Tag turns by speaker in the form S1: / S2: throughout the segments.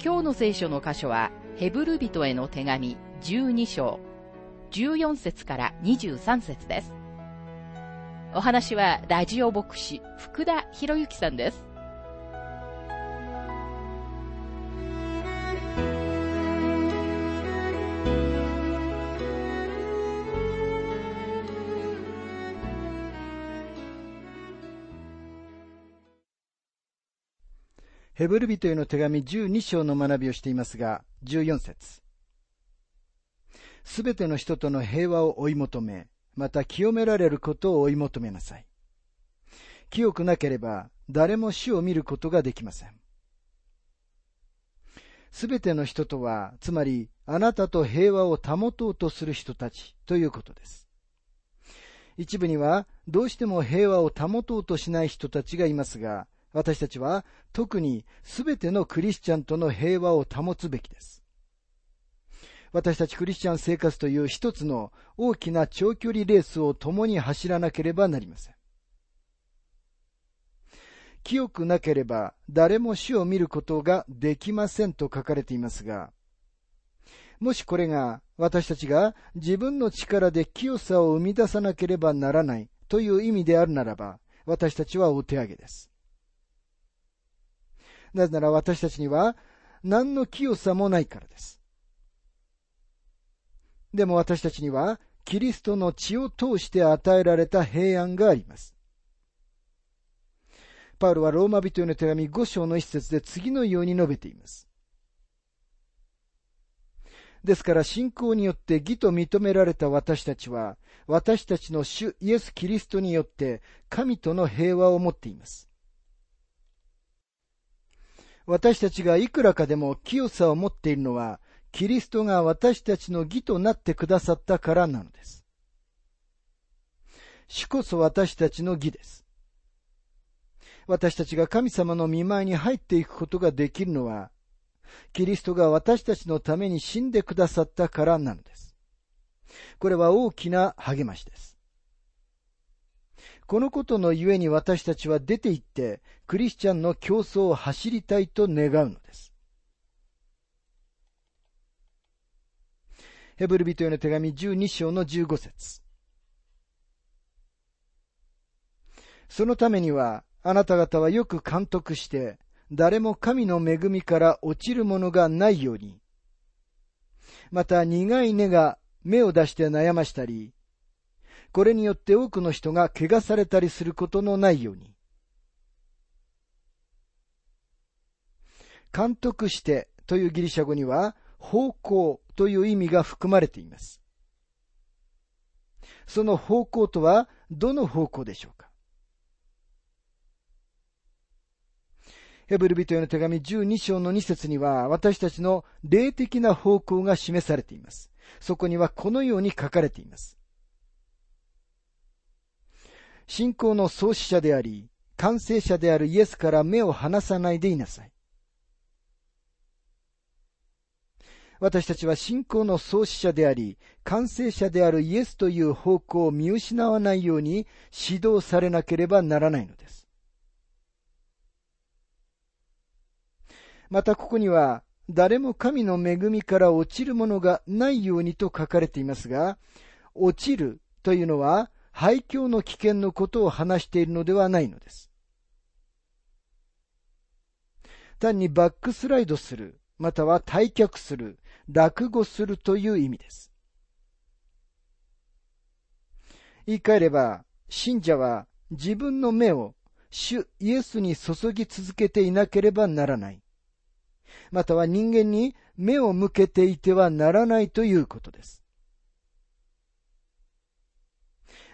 S1: 今日の聖書の箇所は、ヘブル人への手紙12章、14節から23節です。お話は、ラジオ牧師、福田博之さんです。
S2: ヘブル人への手紙12章の学びをしていますが、14節すべての人との平和を追い求め、また清められることを追い求めなさい。清くなければ、誰も死を見ることができません。すべての人とは、つまり、あなたと平和を保とうとする人たちということです。一部には、どうしても平和を保とうとしない人たちがいますが、私たちは特にすべてのクリスチャンとの平和を保つべきです。私たちクリスチャン生活という一つの大きな長距離レースを共に走らなければなりません。清くなければ誰も死を見ることができませんと書かれていますが、もしこれが私たちが自分の力で清さを生み出さなければならないという意味であるならば、私たちはお手上げです。なぜなら私たちには何の清さもないからです。でも私たちにはキリストの血を通して与えられた平安があります。パウロはローマ人への手紙5章の一節で次のように述べています。ですから信仰によって義と認められた私たちは、私たちの主イエス・キリストによって神との平和を持っています。私たちがいくらかでも清さを持っているのは、キリストが私たちの義となってくださったからなのです。主こそ私たちの義です。私たちが神様の見舞いに入っていくことができるのは、キリストが私たちのために死んでくださったからなのです。これは大きな励ましです。このことのゆえに私たちは出て行って、クリスチャンの競争を走りたいと願うのです。ヘブル人への手紙12章の15節そのためには、あなた方はよく監督して、誰も神の恵みから落ちるものがないように、また苦い根が芽を出して悩ましたり、これによって多くの人が怪我されたりすることのないように。監督してというギリシャ語には、方向という意味が含まれています。その方向とは、どの方向でしょうか？ヘブル人への手紙12章の2節には、私たちの霊的な方向が示されています。そこにはこのように書かれています。信仰の創始者であり、完成者であるイエスから目を離さないでいなさい。私たちは信仰の創始者であり、完成者であるイエスという方向を見失わないように指導されなければならないのです。またここには、誰も神の恵みから落ちるものがないようにと書かれていますが、落ちるというのは廃墟の危険のことを話しているのではないのです。単にバックスライドする、または退却する、落語するという意味です。言い換えれば、信者は自分の目を主イエスに注ぎ続けていなければならない。または人間に目を向けていてはならないということです。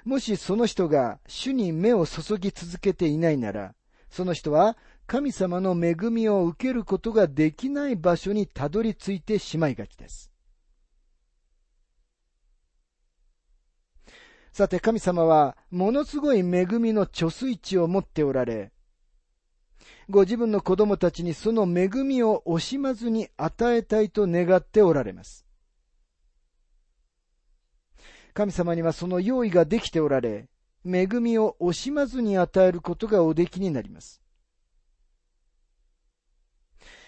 S2: もしその人が主に目を注ぎ続けていないなら、その人は神様の恵みを受けることができない場所にたどり着いてしまいがちです。さて神様はものすごい恵みの貯水池を持っておられ、ご自分の子供たちにその恵みを惜しまずに与えたいと願っておられます。神様にはその用意ができておられ、恵みを惜しまずに与えることがおできになります。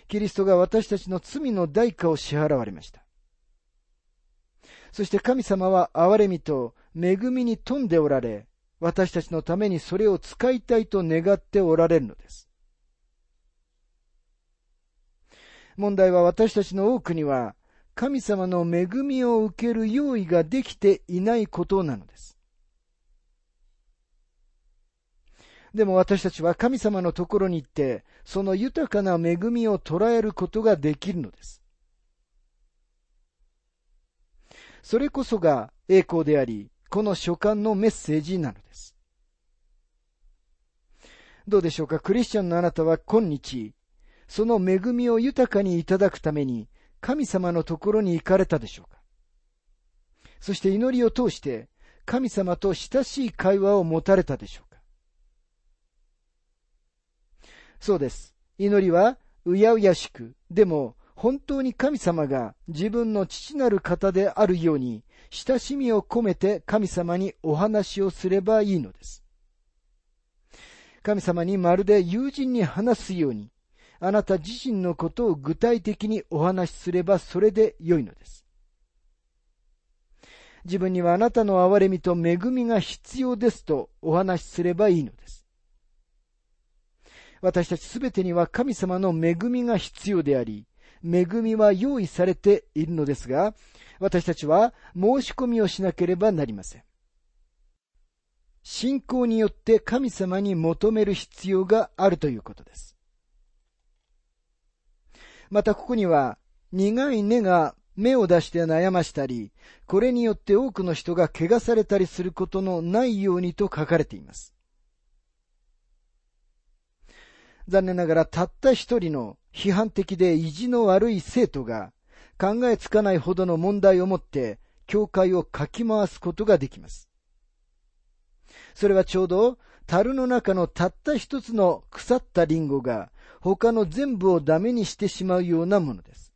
S2: キリストが私たちの罪の代価を支払われました。そして神様は憐れみと恵みに富んでおられ、私たちのためにそれを使いたいと願っておられるのです。問題は私たちの多くには、神様の恵みを受ける用意ができていないことなのです。でも私たちは神様のところに行って、その豊かな恵みを捉えることができるのです。それこそが栄光であり、この書簡のメッセージなのです。どうでしょうか？クリスチャンのあなたは今日、その恵みを豊かにいただくために神様のところに行かれたでしょうか？そして祈りを通して神様と親しい会話を持たれたでしょうか？そうです。祈りはうやうやしく、でも本当に神様が自分の父なる方であるように親しみを込めて神様にお話をすればいいのです。神様にまるで友人に話すように、あなた自身のことを具体的にお話しすればそれで良いのです。自分にはあなたの憐れみと恵みが必要ですとお話しすればいいのです。私たちすべてには神様の恵みが必要であり、恵みは用意されているのですが、私たちは申し込みをしなければなりません。信仰によって神様に求める必要があるということです。またここには、苦い根が芽を出して悩ましたり、これによって多くの人が怪我されたりすることのないようにと書かれています。残念ながらたった一人の批判的で意地の悪い生徒が考えつかないほどの問題を持って、教会をかき回すことができます。それはちょうど、樽の中のたった一つの腐ったリンゴが、他の全部をダメにしてしまうようなものです。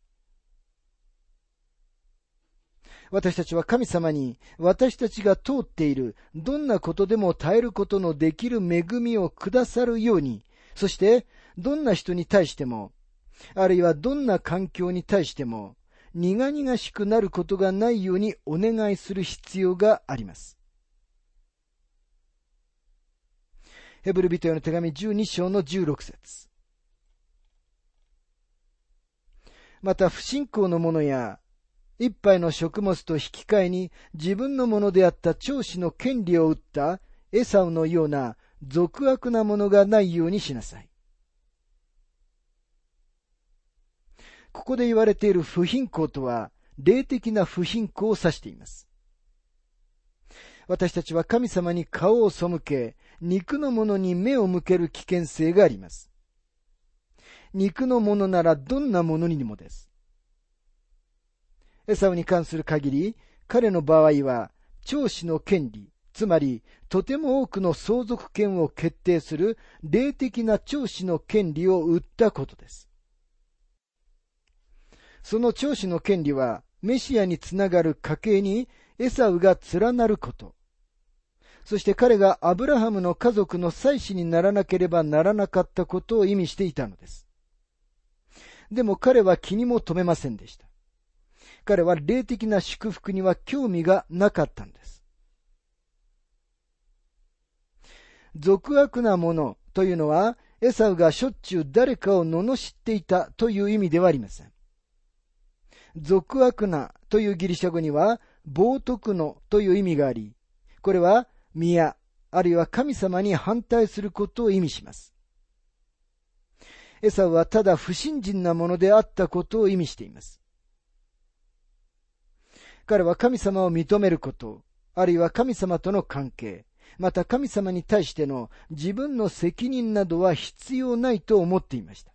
S2: 私たちは神様に私たちが通っているどんなことでも耐えることのできる恵みをくださるように、そしてどんな人に対しても、あるいはどんな環境に対しても、苦々しくなることがないようにお願いする必要があります。ヘブル人への手紙12章の16節また不信仰の者や、一杯の食物と引き換えに自分のものであった長子の権利を売ったエサウのような俗悪なものがないようにしなさい。ここで言われている不貧困とは、霊的な不貧困を指しています。私たちは神様に顔を背け、肉のものに目を向ける危険性があります。肉のものならどんなものにもです。エサウに関する限り、彼の場合は、長子の権利、つまり、とても多くの相続権を決定する霊的な長子の権利を売ったことです。その長子の権利は、メシアにつながる家系にエサウが連なること。そして彼がアブラハムの家族の妻子にならなければならなかったことを意味していたのです。でも彼は気にも留めませんでした。彼は霊的な祝福には興味がなかったんです。俗悪なものというのは、エサウがしょっちゅう誰かを罵っていたという意味ではありません。俗悪なというギリシャ語には、冒涜のという意味があり、これは宮、あるいは神様に反対することを意味します。エサはただ不信心なものであったことを意味しています。彼は神様を認めること、あるいは神様との関係、また神様に対しての自分の責任などは必要ないと思っていました。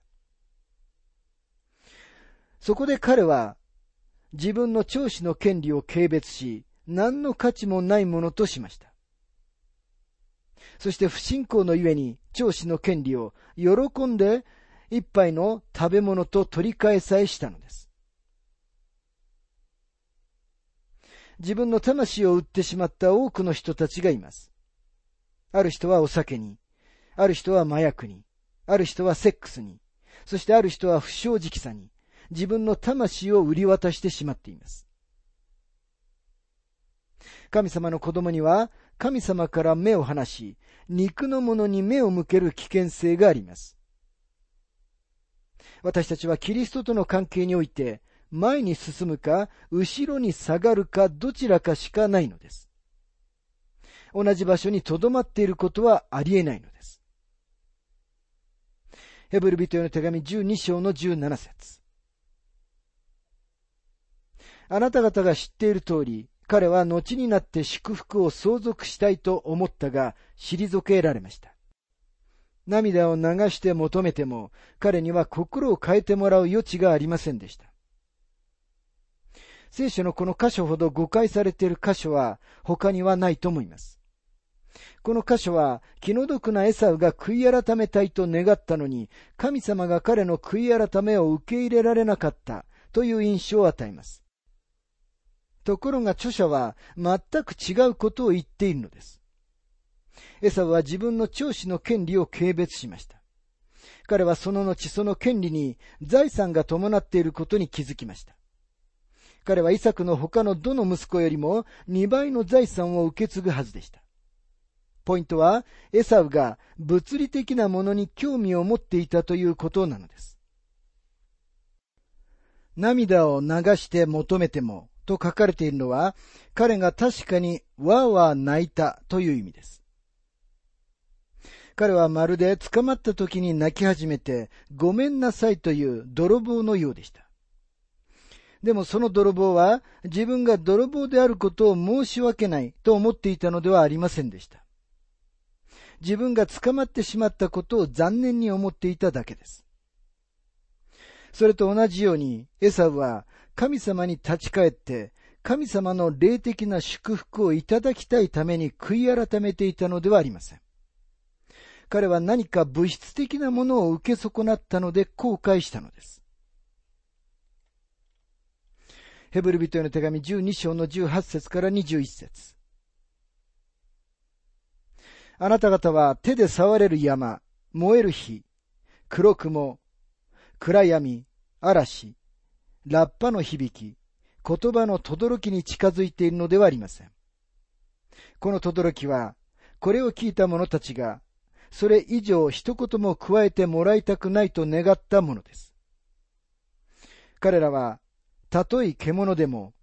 S2: そこで彼は自分の長子の権利を軽蔑し、何の価値もないものとしました。そして不信仰のゆえに長子の権利を喜んで一杯の食べ物と取り替えさえしたのです。自分の魂を売ってしまった多くの人たちがいます。ある人はお酒に、ある人は麻薬に、ある人はセックスに、そしてある人は不正直さに、自分の魂を売り渡してしまっています。神様の子供には神様から目を離し、肉のものに目を向ける危険性があります。私たちはキリストとの関係において、前に進むか、後ろに下がるか、どちらかしかないのです。同じ場所に留まっていることはありえないのです。ヘブル人への手紙12章の17節あなた方が知っている通り、彼は後になって祝福を相続したいと思ったが、退けられました。涙を流して求めても、彼には心を変えてもらう余地がありませんでした。聖書のこの箇所ほど誤解されている箇所は他にはないと思います。この箇所は気の毒なエサウが悔い改めたいと願ったのに、神様が彼の悔い改めを受け入れられなかったという印象を与えます。ところが著者は全く違うことを言っているのです。エサは自分の長子の権利を軽蔑しました。彼はその後その権利に財産が伴っていることに気づきました。彼はイサクの他のどの息子よりも2倍の財産を受け継ぐはずでした。ポイントは、エサウが物理的なものに興味を持っていたということなのです。涙を流して求めてもと書かれているのは、彼が確かにわーわー泣いたという意味です。彼はまるで捕まった時に泣き始めて、ごめんなさいという泥棒のようでした。でもその泥棒は自分が泥棒であることを申し訳ないと思っていたのではありませんでした。自分が捕まってしまったことを残念に思っていただけです。それと同じように、エサウは神様に立ち返って、神様の霊的な祝福をいただきたいために悔い改めていたのではありません。彼は何か物質的なものを受け損なったので後悔したのです。ヘブル人への手紙12章の18節から21節あなた方は手で触れる山、燃える火、黒雲、暗闇、嵐、ラッパの響き、言葉の轟に近づいているのではありません。この轟は、これを聞いた者たちが、それ以上一言も加えてもらいたくないと願ったものです。彼らは、たとえ獣でも、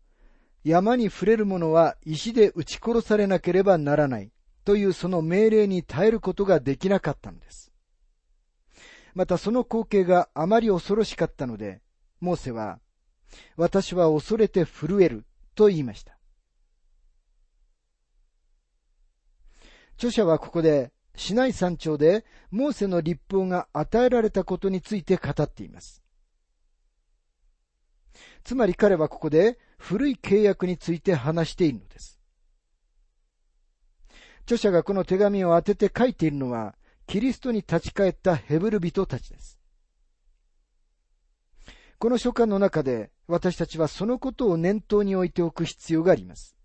S2: 山に触れる者は石で撃ち殺されなければならないというその命令に耐えることができなかったのです。またその光景があまり恐ろしかったので、モーセは、私は恐れて震えると言いました。著者はここで、市内山頂でモーセの立法が与えられたことについて語っています。つまり彼はここで古い契約について話しているのです。著者がこの手紙を当てて書いているのは、キリストに立ち返ったヘブル人たちです。この書簡の中で私たちはそのことを念頭に置いておく必要があります。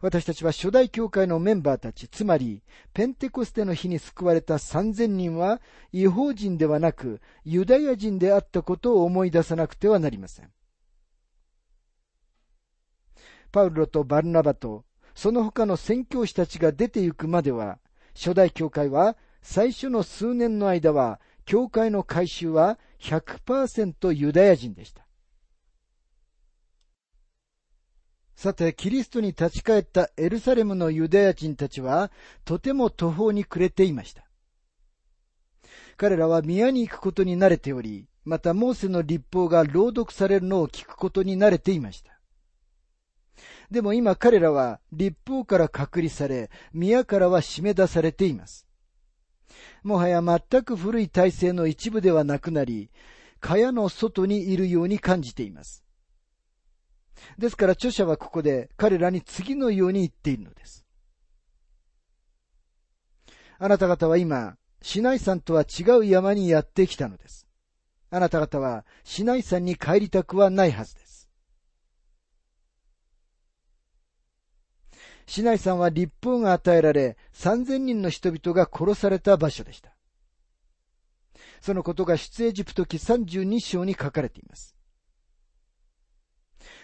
S2: 私たちは初代教会のメンバーたち、つまり、ペンテコステの日に救われた3000人は、違法人ではなく、ユダヤ人であったことを思い出さなくてはなりません。パウロとバルナバと、その他の宣教師たちが出て行くまでは、初代教会は、最初の数年の間は、教会の改宗は100%ユダヤ人でした。さて、キリストに立ち返ったエルサレムのユダヤ人たちは、とても途方に暮れていました。彼らは宮に行くことに慣れており、またモーセの立法が朗読されるのを聞くことに慣れていました。でも今彼らは立法から隔離され、宮からは締め出されています。もはや全く古い体制の一部ではなくなり、蚊帳の外にいるように感じています。ですから著者はここで彼らに次のように言っているのです。あなた方は今、シナイ山とは違う山にやってきたのです。あなた方はシナイ山に帰りたくはないはずです。シナイ山は立法が与えられ、三千人の人々が殺された場所でした。そのことが出エジプト記32章に書かれています。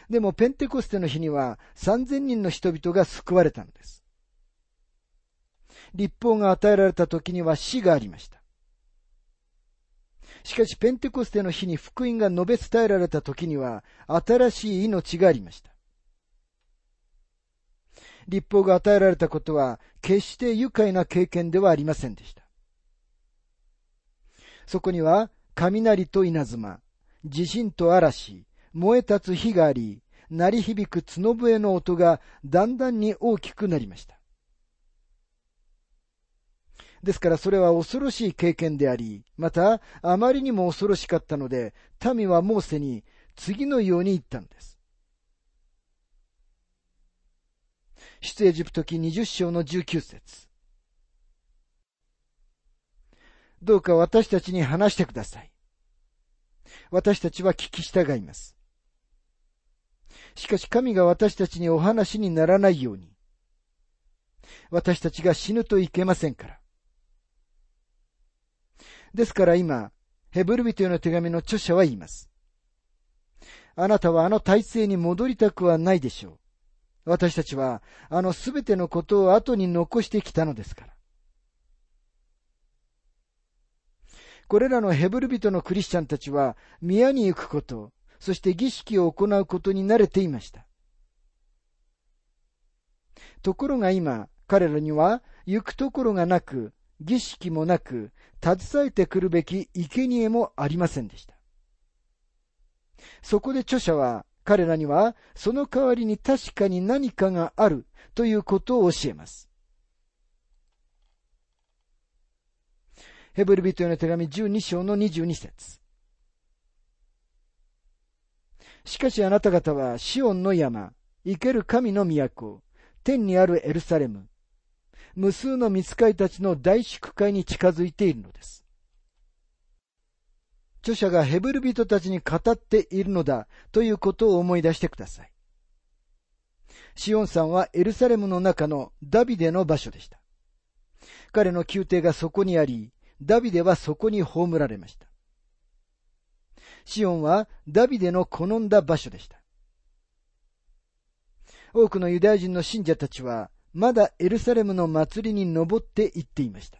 S2: でもペンテコステの日には三千人の人々が救われたのです。立法が与えられた時には死がありました。しかしペンテコステの日に福音が述べ伝えられた時には新しい命がありました。立法が与えられたことは決して愉快な経験ではありませんでした。そこには雷と稲妻、地震と嵐、燃え立つ火があり、鳴り響く角笛の音がだんだんに大きくなりました。ですからそれは恐ろしい経験であり、またあまりにも恐ろしかったので、民はモーセに次のように言ったのです。出エジプト記20章の19節どうか私たちに話してください。私たちは聞き従います。しかし神が私たちにお話にならないように、私たちが死ぬといけませんから。ですから今、ヘブル人への手紙の著者は言います。あなたはあの体制に戻りたくはないでしょう。私たちはあのすべてのことを後に残してきたのですから。これらのヘブル人のクリスチャンたちは宮に行くこと、そして儀式を行うことに慣れていました。ところが今、彼らには行くところがなく、儀式もなく、携えてくるべき生贄もありませんでした。そこで著者は、彼らには、その代わりに確かに何かがあるということを教えます。ヘブル人への手紙12章の22節しかしあなた方はシオンの山、生ける神の都、天にあるエルサレム、無数の見つかいたちの大祝会に近づいているのです。著者がヘブル人たちに語っているのだということを思い出してください。シオン山はエルサレムの中のダビデの場所でした。彼の宮廷がそこにあり、ダビデはそこに葬られました。シオンはダビデの好んだ場所でした。多くのユダヤ人の信者たちはまだエルサレムの祭りに登って行っていました。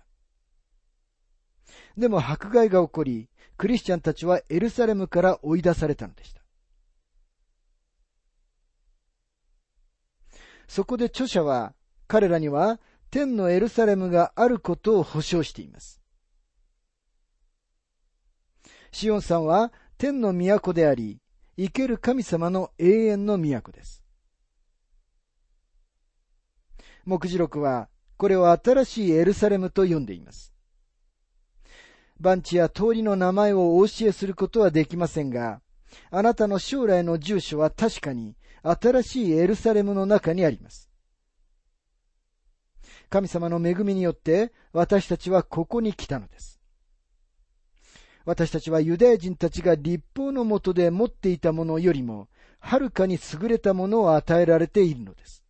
S2: でも迫害が起こり、クリスチャンたちはエルサレムから追い出されたのでした。そこで著者は、彼らには天のエルサレムがあることを保証しています。シオンさんは天の都であり、生ける神様の永遠の都です。目次録は、これを新しいエルサレムと呼んでいます。番地や通りの名前をお教えすることはできませんが、あなたの将来の住所は確かに新しいエルサレムの中にあります。神様の恵みによって私たちはここに来たのです。私たちはユダヤ人たちが立法のもとで持っていたものよりも、はるかに優れたものを与えられているのです。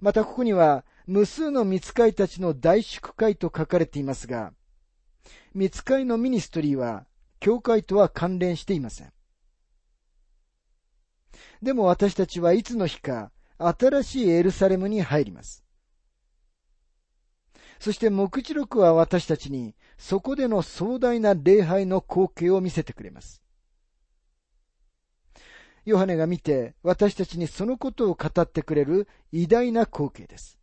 S2: またここには、無数の見つかいたちの大祝会と書かれていますが、見つかいのミニストリーは、教会とは関連していません。でも私たちはいつの日か、新しいエルサレムに入ります。そして目次録は私たちに、そこでの壮大な礼拝の光景を見せてくれます。ヨハネが見て私たちにそのことを語ってくれる偉大な光景です。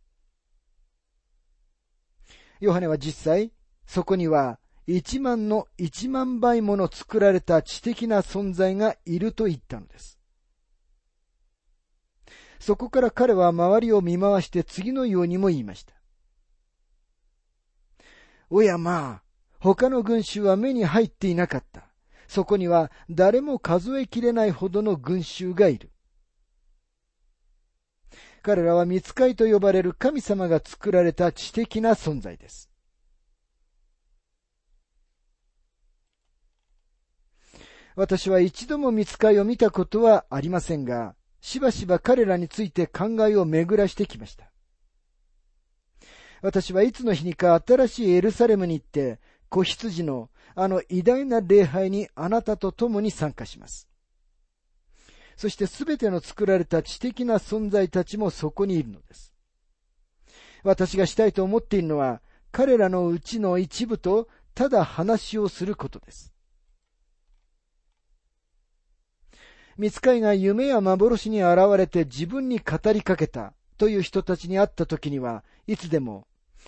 S2: ヨハネは実際、そこには一万の一万倍もの作られた知的な存在がいると言ったのです。そこから彼は周りを見回して次のようにも言いました。おやまあ、他の群衆は目に入っていなかった。そこには誰も数えきれないほどの群衆がいる。彼らは見つかいと呼ばれる神様が作られた知的な存在です。私は一度も見つかいを見たことはありませんが、しばしば彼らについて考えを巡らしてきました。私はいつの日にか新しいエルサレムに行って、子羊のあの偉大な礼拝にあなたと共に参加します。そしてすべての作られた知的な存在たちもそこにいるのです。私がしたいと思っているのは、彼らのうちの一部とただ話をすることです。見つかいが夢や幻に現れて自分に語りかけたという人たちに会った時には、いつでも、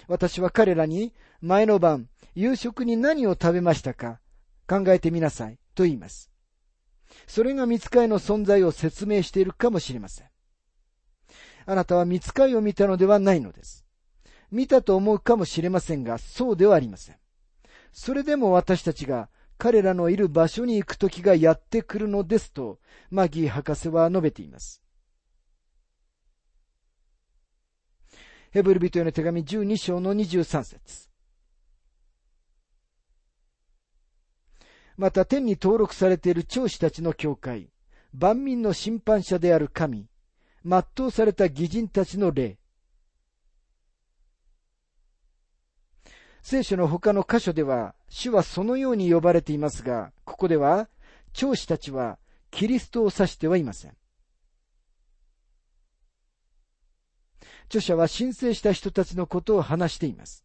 S2: 私は彼らに、前の晩、夕食に何を食べましたか考えてみなさい、と言います。それが見つかいの存在を説明しているかもしれません。あなたは見つかいを見たのではないのです。見たと思うかもしれませんが、そうではありません。それでも私たちが彼らのいる場所に行く時がやってくるのですと、マギー博士は述べています。ヘブル人への手紙12章の23節また天に登録されている長子たちの教会、万民の審判者である神、全うされた義人たちの霊。聖書の他の箇所では、主はそのように呼ばれていますが、ここでは、長子たちはキリストを指してはいません。著者は申請した人たちのことを話しています。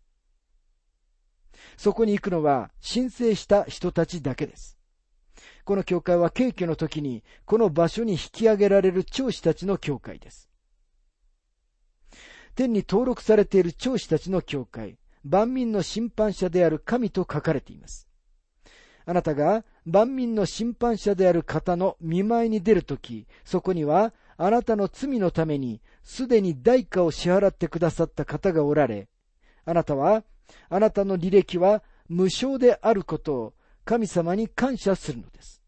S2: そこに行くのは申請した人たちだけです。この教会は敬虚の時にこの場所に引き上げられる長子たちの教会です。天に登録されている長子たちの教会、万民の審判者である神と書かれています。あなたが万民の審判者である方の見舞いに出るとき、そこにはあなたの罪のためにすでに代価を支払ってくださった方がおられ、あなたはあなたの履歴は無償であることを神様に感謝するのです。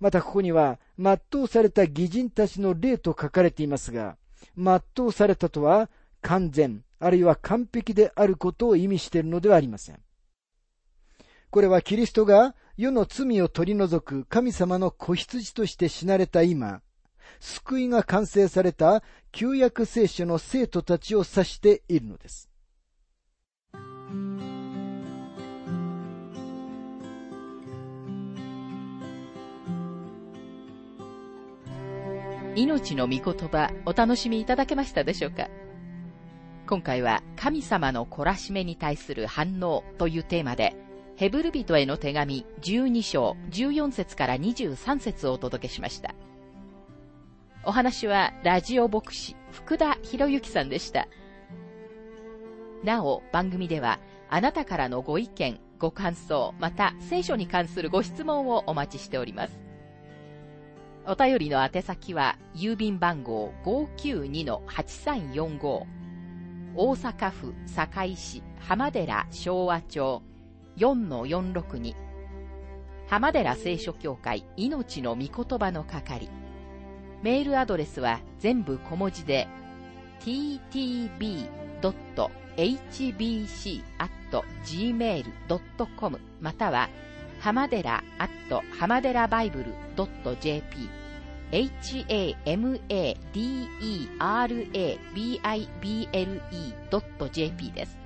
S2: またここには、全うされた義人たちの例と書かれていますが、全うされたとは完全、あるいは完璧であることを意味しているのではありません。これはキリストが世の罪を取り除く神様の子羊として死なれた今、救いが完成された旧約聖書の生徒たちを指しているのです。
S1: 命の御言葉お楽しみいただけましたでしょうか？今回は神様の懲らしめに対する反応というテーマでヘブル人への手紙12章14節から23節をお届けしました。お話はラジオ牧師福田博之さんでした。なお、番組ではあなたからのご意見、ご感想、また聖書に関するご質問をお待ちしております。お便りの宛先は、郵便番号592-8345、大阪府堺市浜寺昭和町4-462、浜寺聖書協会命の御言葉の係。メールアドレスは全部小文字で、ttb.hbc.gmail.com または、浜寺アット浜寺バイブル .jp hamadera.bible.jp です。